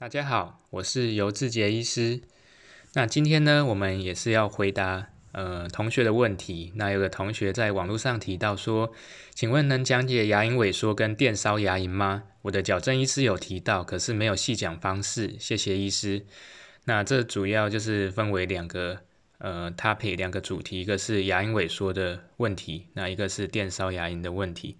大家好，我是尤志杰医师。那今天呢，我们也是要回答呃同学的问题。那有个同学在网络上提到说，请问能讲解牙龈萎缩跟电烧牙龈吗？我的矫正医师有提到，可是没有细讲方式。谢谢医师。那这主要就是分为两个呃 topic 两个主题，一个是牙龈萎缩的问题，那一个是电烧牙龈的问题。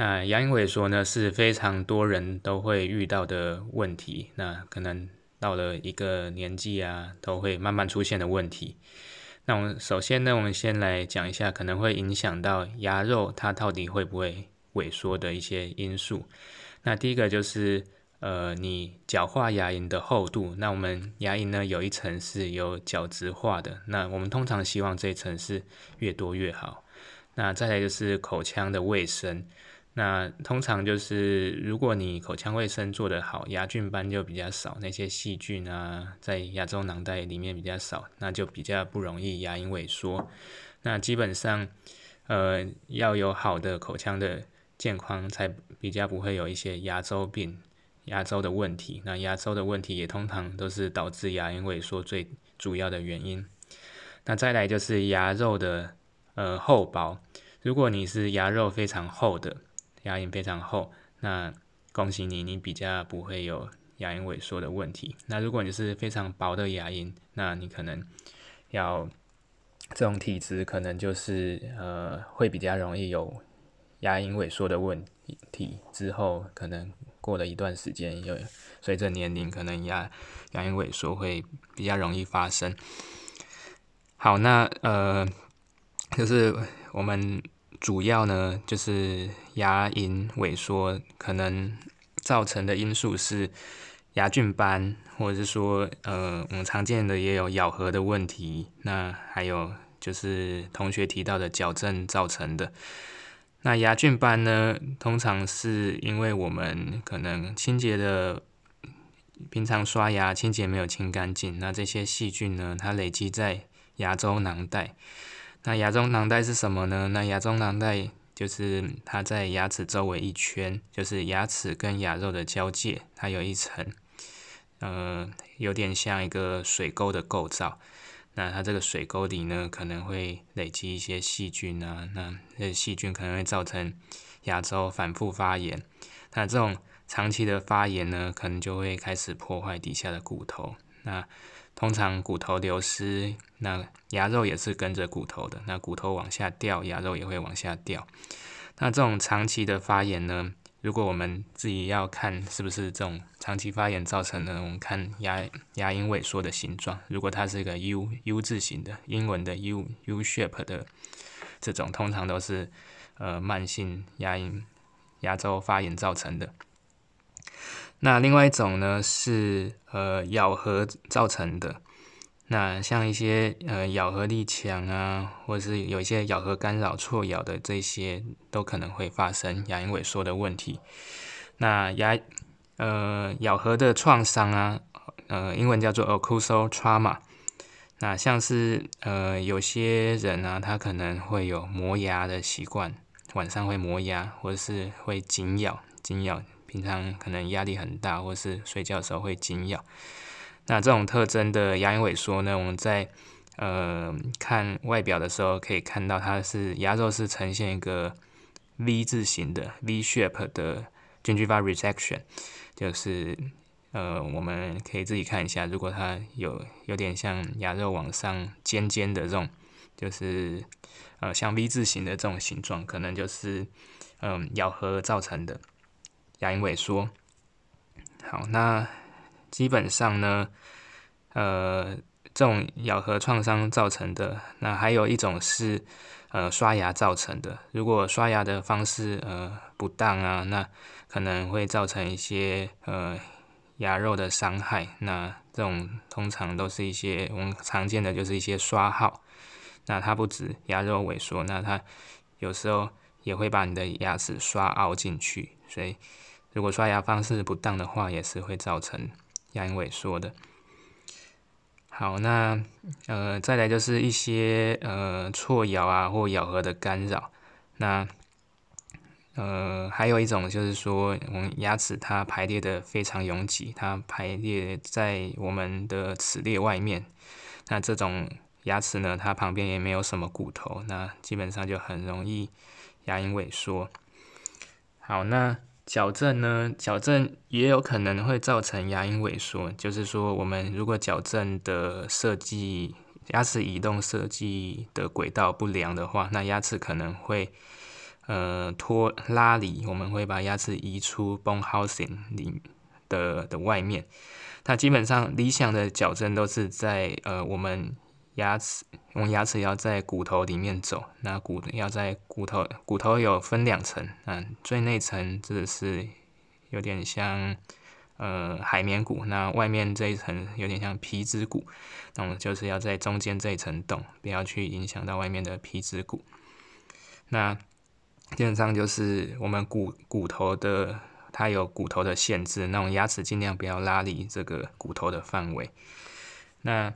那牙龈萎缩呢，是非常多人都会遇到的问题。那可能到了一个年纪啊，都会慢慢出现的问题。那我们首先呢，我们先来讲一下可能会影响到牙肉它到底会不会萎缩的一些因素。那第一个就是呃，你角化牙龈的厚度。那我们牙龈呢有一层是有角质化的，那我们通常希望这一层是越多越好。那再来就是口腔的卫生。那通常就是，如果你口腔卫生做得好，牙菌斑就比较少，那些细菌啊，在牙周囊袋里面比较少，那就比较不容易牙龈萎缩。那基本上，呃，要有好的口腔的健康，才比较不会有一些牙周病、牙周的问题。那牙周的问题也通常都是导致牙龈萎缩最主要的原因。那再来就是牙肉的呃厚薄，如果你是牙肉非常厚的。牙龈非常厚，那恭喜你，你比较不会有牙龈萎缩的问题。那如果你是非常薄的牙龈，那你可能要这种体质，可能就是呃会比较容易有牙龈萎缩的问题。之后可能过了一段时间，有随着年龄，可能牙牙龈萎缩会比较容易发生。好，那呃就是我们。主要呢，就是牙龈萎缩可能造成的因素是牙菌斑，或者是说，呃，我们常见的也有咬合的问题。那还有就是同学提到的矫正造成的。那牙菌斑呢，通常是因为我们可能清洁的，平常刷牙清洁没有清干净，那这些细菌呢，它累积在牙周囊袋。那牙周囊袋是什么呢？那牙周囊袋就是它在牙齿周围一圈，就是牙齿跟牙肉的交界，它有一层，呃，有点像一个水沟的构造。那它这个水沟里呢，可能会累积一些细菌啊，那这细菌可能会造成牙周反复发炎。那这种长期的发炎呢，可能就会开始破坏底下的骨头。那通常骨头流失，那牙肉也是跟着骨头的。那骨头往下掉，牙肉也会往下掉。那这种长期的发炎呢？如果我们自己要看是不是这种长期发炎造成的，我们看牙牙龈萎缩的形状。如果它是一个 U U 字形的，英文的 U U shape 的这种，通常都是呃慢性牙龈牙周发炎造成的。那另外一种呢是呃咬合造成的，那像一些呃咬合力强啊，或者是有一些咬合干扰错咬的这些，都可能会发生牙龈萎缩的问题。那牙呃咬合的创伤啊，呃英文叫做 occlusal trauma。那像是呃有些人啊，他可能会有磨牙的习惯，晚上会磨牙，或者是会紧咬紧咬。平常可能压力很大，或是睡觉的时候会紧咬。那这种特征的牙龈萎缩呢，我们在呃看外表的时候可以看到，它是牙肉是呈现一个 V 字形的 V shape 的 gingiva resection，就是呃我们可以自己看一下，如果它有有点像牙肉往上尖尖的这种，就是呃像 V 字形的这种形状，可能就是嗯咬合造成的。牙龈萎缩，好，那基本上呢，呃，这种咬合创伤造成的，那还有一种是呃刷牙造成的。如果刷牙的方式呃不当啊，那可能会造成一些呃牙肉的伤害。那这种通常都是一些我们常见的，就是一些刷号。那它不止牙肉萎缩，那它有时候也会把你的牙齿刷凹进去，所以。如果刷牙方式不当的话，也是会造成牙龈萎缩的。好，那呃，再来就是一些呃错咬啊或咬合的干扰。那呃，还有一种就是说，我们牙齿它排列的非常拥挤，它排列在我们的齿列外面。那这种牙齿呢，它旁边也没有什么骨头，那基本上就很容易牙龈萎缩。好，那矫正呢？矫正也有可能会造成牙龈萎缩，就是说，我们如果矫正的设计牙齿移动设计的轨道不良的话，那牙齿可能会。呃，脱拉离，我们会把牙齿移出 bone housing 里的的外面。它基本上理想的矫正都是在呃，我们牙齿，我们牙齿要在骨头里面走。那骨要在骨头，骨头有分两层，嗯，最内层这是有点像呃海绵骨，那外面这一层有点像皮质骨。那我们就是要在中间这一层动，不要去影响到外面的皮质骨。那基本上就是我们骨骨头的，它有骨头的限制，那种牙齿尽量不要拉离这个骨头的范围。那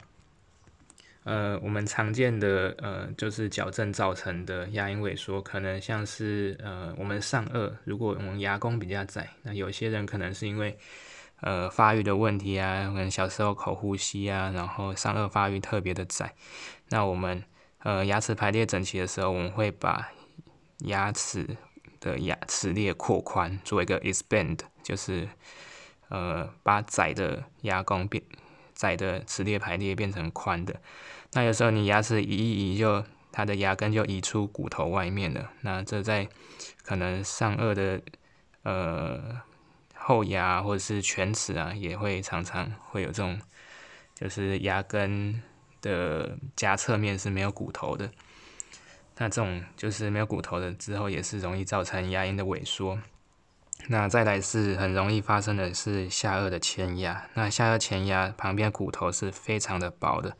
呃，我们常见的呃，就是矫正造成的牙龈萎缩，可能像是呃，我们上颚，如果我们牙弓比较窄，那有些人可能是因为呃发育的问题啊，可能小时候口呼吸啊，然后上颚发育特别的窄，那我们呃牙齿排列整齐的时候，我们会把牙齿的牙齿列扩宽，做一个 expand，就是呃把窄的牙弓变窄的齿列排列变成宽的。那有时候你牙齿移一移，就它的牙根就移出骨头外面了。那这在可能上颚的呃后牙或者是全齿啊，也会常常会有这种，就是牙根的夹侧面是没有骨头的。那这种就是没有骨头的，之后也是容易造成牙龈的萎缩。那再来是很容易发生的是下颚的前牙。那下颚前牙旁边骨头是非常的薄的。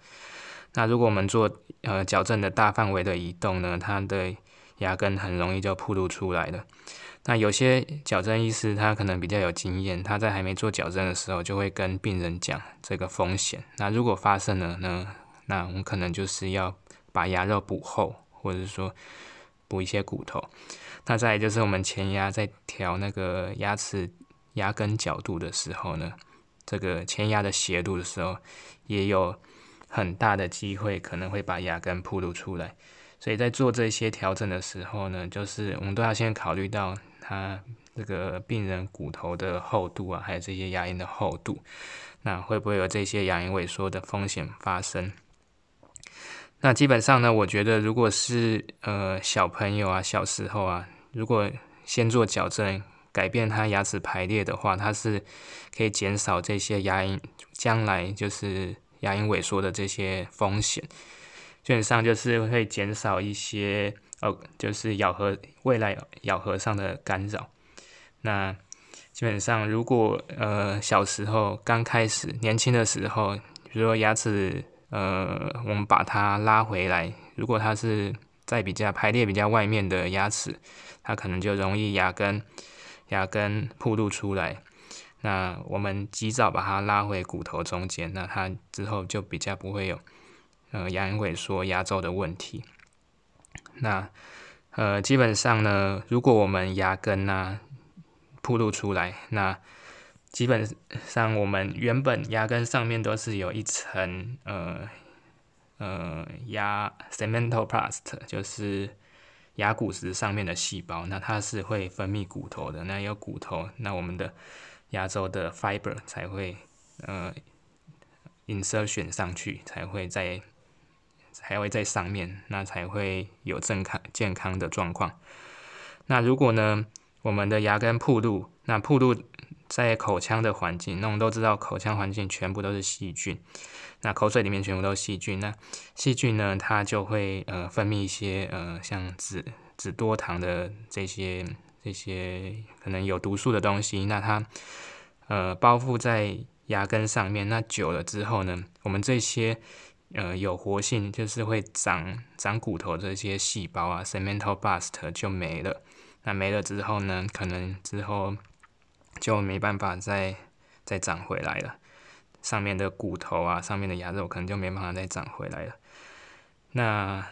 那如果我们做呃矫正的大范围的移动呢，它的牙根很容易就暴露出来了。那有些矫正医师他可能比较有经验，他在还没做矫正的时候就会跟病人讲这个风险。那如果发生了呢，那我们可能就是要把牙肉补厚。或者说补一些骨头，那再就是我们前牙在调那个牙齿牙根角度的时候呢，这个前牙的斜度的时候，也有很大的机会可能会把牙根暴露出来。所以在做这些调整的时候呢，就是我们都要先考虑到他这个病人骨头的厚度啊，还有这些牙龈的厚度，那会不会有这些牙龈萎缩的风险发生？那基本上呢，我觉得如果是呃小朋友啊，小时候啊，如果先做矫正，改变他牙齿排列的话，它是可以减少这些牙龈将来就是牙龈萎缩的这些风险。基本上就是会减少一些哦，就是咬合未来咬合上的干扰。那基本上如果呃小时候刚开始年轻的时候，比如说牙齿。呃，我们把它拉回来。如果它是在比较排列比较外面的牙齿，它可能就容易牙根牙根暴露出来。那我们及早把它拉回骨头中间，那它之后就比较不会有呃牙龈萎缩、牙周的问题。那呃，基本上呢，如果我们牙根呐暴露出来，那基本上，我们原本牙根上面都是有一层呃呃牙 cementoplast，就是牙骨石上面的细胞，那它是会分泌骨头的。那有骨头，那我们的牙周的 fiber 才会呃 insertion 上去，才会在才会在上面，那才会有正康健康的状况。那如果呢，我们的牙根铺路，那铺路。在口腔的环境，那我们都知道，口腔环境全部都是细菌。那口水里面全部都是细菌，那细菌呢，它就会呃分泌一些呃像脂脂多糖的这些这些可能有毒素的东西。那它呃包覆在牙根上面，那久了之后呢，我们这些呃有活性，就是会长长骨头这些细胞啊，cemental bust 就没了。那没了之后呢，可能之后。就没办法再再长回来了，上面的骨头啊，上面的牙肉可能就没办法再长回来了。那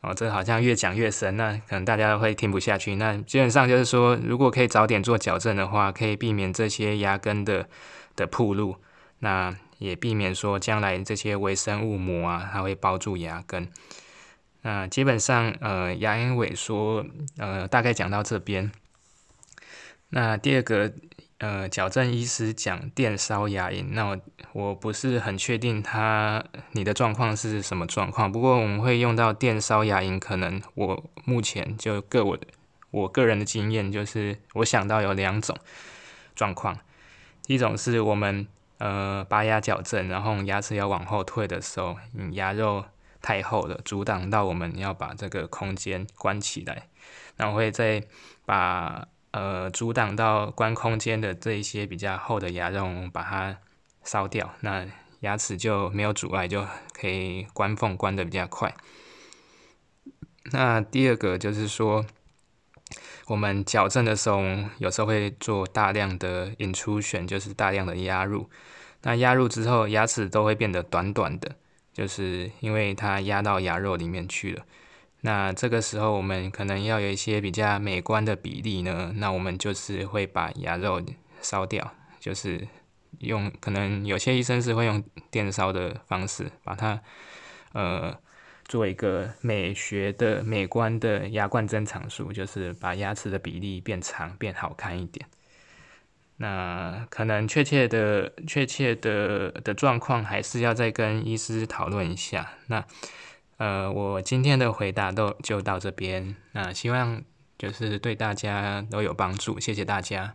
哦，这好像越讲越深，那可能大家会听不下去。那基本上就是说，如果可以早点做矫正的话，可以避免这些牙根的的铺路，那也避免说将来这些微生物膜啊，它会包住牙根。那基本上，呃，牙龈萎缩，呃，大概讲到这边。那第二个。呃，矫正医师讲电烧牙龈，那我我不是很确定他你的状况是什么状况。不过我们会用到电烧牙龈，可能我目前就个我我个人的经验就是，我想到有两种状况。一种是我们呃拔牙矫正，然后牙齿要往后退的时候，牙肉太厚了，阻挡到我们要把这个空间关起来，然后会再把。呃，阻挡到关空间的这一些比较厚的牙肉，把它烧掉，那牙齿就没有阻碍，就可以关缝关的比较快。那第二个就是说，我们矫正的时候，有时候会做大量的 intrusion，就是大量的压入。那压入之后，牙齿都会变得短短的，就是因为它压到牙肉里面去了。那这个时候，我们可能要有一些比较美观的比例呢。那我们就是会把牙肉烧掉，就是用可能有些医生是会用电烧的方式，把它呃做一个美学的美观的牙冠增长术，就是把牙齿的比例变长变好看一点。那可能确切的确切的的状况，还是要再跟医师讨论一下。那。呃，我今天的回答都就到这边，那希望就是对大家都有帮助，谢谢大家。